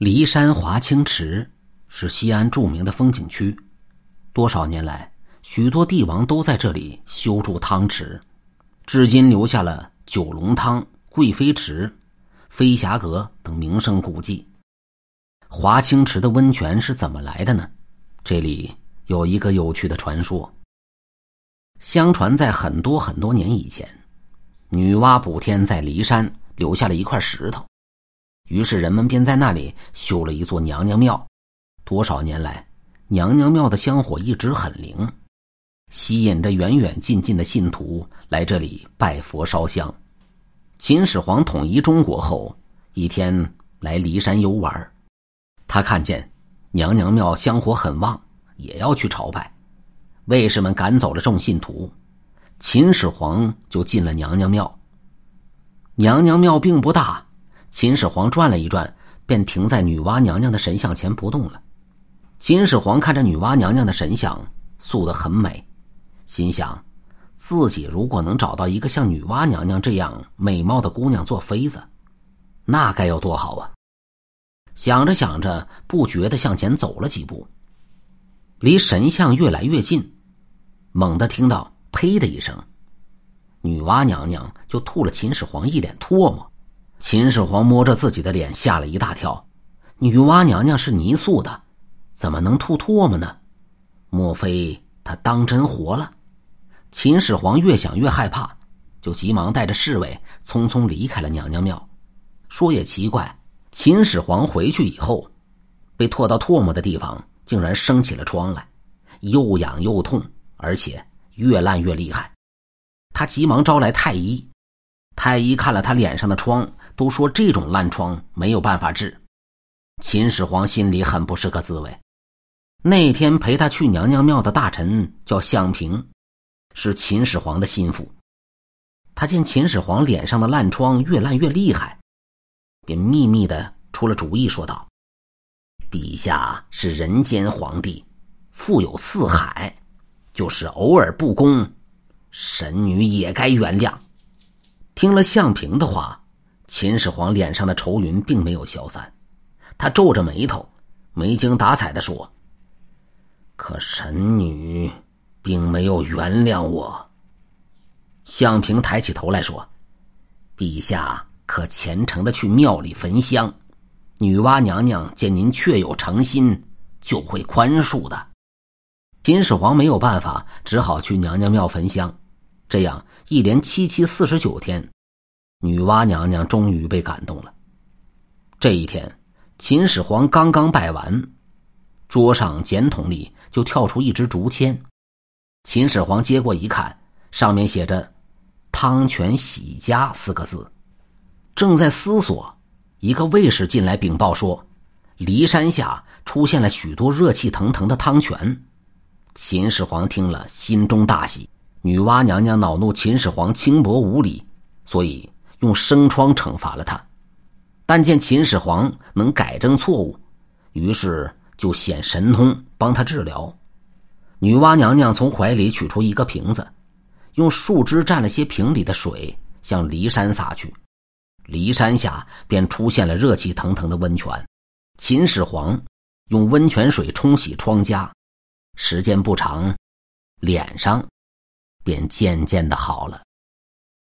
骊山华清池是西安著名的风景区，多少年来，许多帝王都在这里修筑汤池，至今留下了九龙汤、贵妃池、飞霞阁等名胜古迹。华清池的温泉是怎么来的呢？这里有一个有趣的传说。相传在很多很多年以前，女娲补天在骊山留下了一块石头。于是人们便在那里修了一座娘娘庙。多少年来，娘娘庙的香火一直很灵，吸引着远远近近的信徒来这里拜佛烧香。秦始皇统一中国后，一天来骊山游玩，他看见娘娘庙香火很旺，也要去朝拜。卫士们赶走了众信徒，秦始皇就进了娘娘庙。娘娘庙并不大。秦始皇转了一转，便停在女娲娘娘的神像前不动了。秦始皇看着女娲娘娘的神像塑得很美，心想：自己如果能找到一个像女娲娘娘这样美貌的姑娘做妃子，那该有多好啊！想着想着，不觉地向前走了几步，离神像越来越近，猛地听到“呸”的一声，女娲娘娘就吐了秦始皇一脸唾沫。秦始皇摸着自己的脸，吓了一大跳。女娲娘娘是泥塑的，怎么能吐唾沫呢？莫非她当真活了？秦始皇越想越害怕，就急忙带着侍卫匆匆离开了娘娘庙。说也奇怪，秦始皇回去以后，被唾到唾沫的地方竟然生起了疮来，又痒又痛，而且越烂越厉害。他急忙招来太医，太医看了他脸上的疮。都说这种烂疮没有办法治，秦始皇心里很不是个滋味。那天陪他去娘娘庙的大臣叫向平，是秦始皇的心腹。他见秦始皇脸上的烂疮越烂越厉害，便秘密的出了主意，说道：“陛下是人间皇帝，富有四海，就是偶尔不公，神女也该原谅。”听了向平的话。秦始皇脸上的愁云并没有消散，他皱着眉头，没精打采的说：“可神女并没有原谅我。”向平抬起头来说：“陛下可虔诚的去庙里焚香，女娲娘娘见您确有诚心，就会宽恕的。”秦始皇没有办法，只好去娘娘庙焚香。这样一连七七四十九天。女娲娘娘终于被感动了。这一天，秦始皇刚刚拜完，桌上简筒里就跳出一支竹签。秦始皇接过一看，上面写着“汤泉喜家”四个字。正在思索，一个卫士进来禀报说，骊山下出现了许多热气腾腾的汤泉。秦始皇听了，心中大喜。女娲娘娘恼怒秦始皇轻薄无礼，所以。用生疮惩罚了他，但见秦始皇能改正错误，于是就显神通帮他治疗。女娲娘娘从怀里取出一个瓶子，用树枝蘸了些瓶里的水，向骊山洒去，骊山下便出现了热气腾腾的温泉。秦始皇用温泉水冲洗疮痂，时间不长，脸上便渐渐的好了。